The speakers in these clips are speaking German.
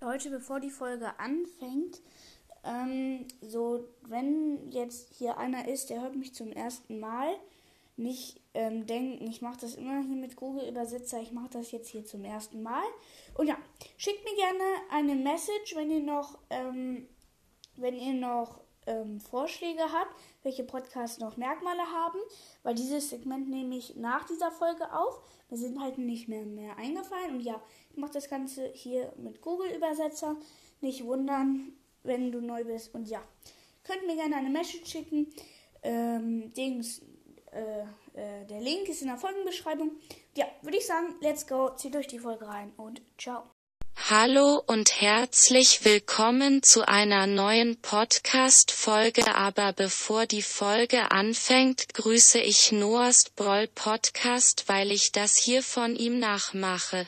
Leute, bevor die Folge anfängt, ähm, so, wenn jetzt hier einer ist, der hört mich zum ersten Mal, nicht ähm, denken, ich mache das immer hier mit Google Übersetzer, ich mache das jetzt hier zum ersten Mal. Und ja, schickt mir gerne eine Message, wenn ihr noch, ähm, wenn ihr noch ähm, Vorschläge habt, welche Podcasts noch Merkmale haben, weil dieses Segment nehme ich nach dieser Folge auf. Mir sind halt nicht mehr mehr eingefallen und ja, ich mache das Ganze hier mit Google Übersetzer. Nicht wundern, wenn du neu bist und ja, könnt mir gerne eine Message schicken. Ähm, Dings, äh, äh, der Link ist in der Folgenbeschreibung. Ja, würde ich sagen, let's go, zieht euch die Folge rein und ciao. Hallo und herzlich willkommen zu einer neuen Podcast-Folge. Aber bevor die Folge anfängt, grüße ich Noahs Broll Podcast, weil ich das hier von ihm nachmache.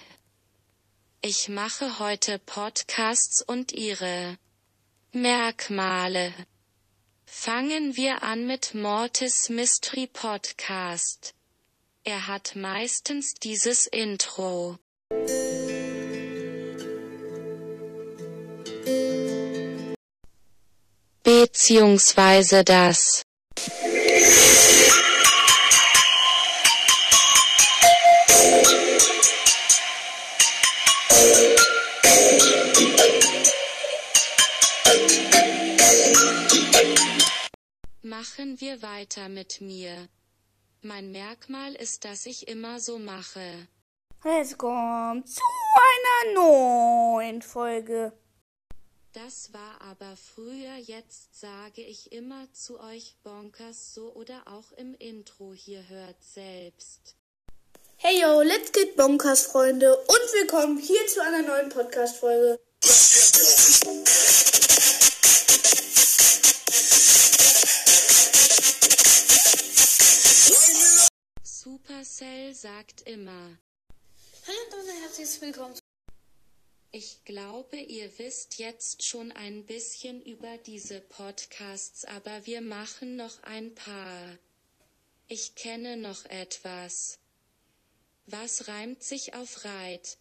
Ich mache heute Podcasts und ihre Merkmale. Fangen wir an mit Mortis Mystery Podcast. Er hat meistens dieses Intro. Beziehungsweise das. Machen wir weiter mit mir. Mein Merkmal ist, dass ich immer so mache. Es kommt zu einer neuen Folge. Das war aber früher, jetzt sage ich immer zu euch Bonkers so oder auch im Intro hier hört selbst. Hey yo, let's get Bonkers, Freunde, und willkommen hier zu einer neuen Podcast-Folge. Supercell sagt immer. Hallo und herzlich willkommen. Ich glaube, ihr wisst jetzt schon ein bisschen über diese Podcasts, aber wir machen noch ein paar. Ich kenne noch etwas. Was reimt sich auf Reit?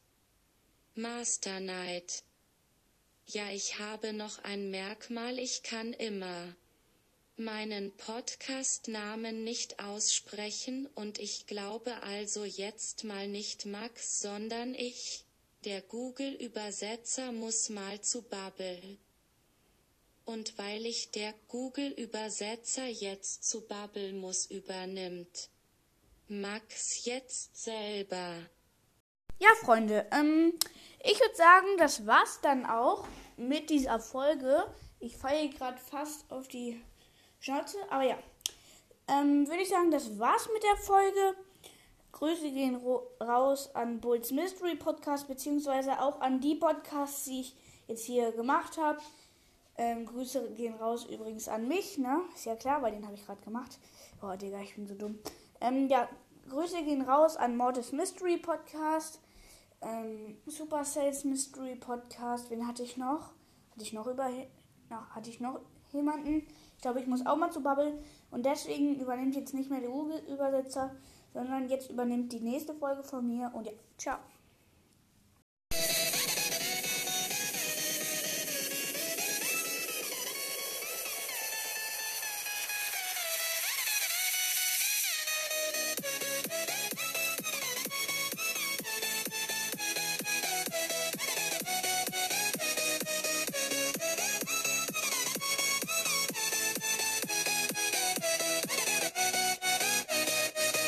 Master Knight. Ja, ich habe noch ein Merkmal, ich kann immer meinen Podcast-Namen nicht aussprechen und ich glaube also jetzt mal nicht Max, sondern ich. Der Google-Übersetzer muss mal zu Bubble. Und weil ich der Google-Übersetzer jetzt zu Bubble muss übernimmt. Max jetzt selber. Ja, Freunde, ähm, ich würde sagen, das war's dann auch mit dieser Folge. Ich falle gerade fast auf die Schnauze, aber ja. Ähm, würde ich sagen, das war's mit der Folge. Grüße gehen raus an Bulls Mystery Podcast, beziehungsweise auch an die Podcasts, die ich jetzt hier gemacht habe. Ähm, Grüße gehen raus übrigens an mich, ne? Ist ja klar, weil den habe ich gerade gemacht. Boah, Digga, ich bin so dumm. Ähm, ja, Grüße gehen raus an Mortis Mystery Podcast, ähm, Super Sales Mystery Podcast. Wen hatte ich noch? Hatte ich noch über, na, hatte ich noch jemanden? Ich glaube, ich muss auch mal zu Bubble. Und deswegen übernimmt jetzt nicht mehr der Google-Übersetzer, sondern jetzt übernimmt die nächste Folge von mir. Und ja, ciao.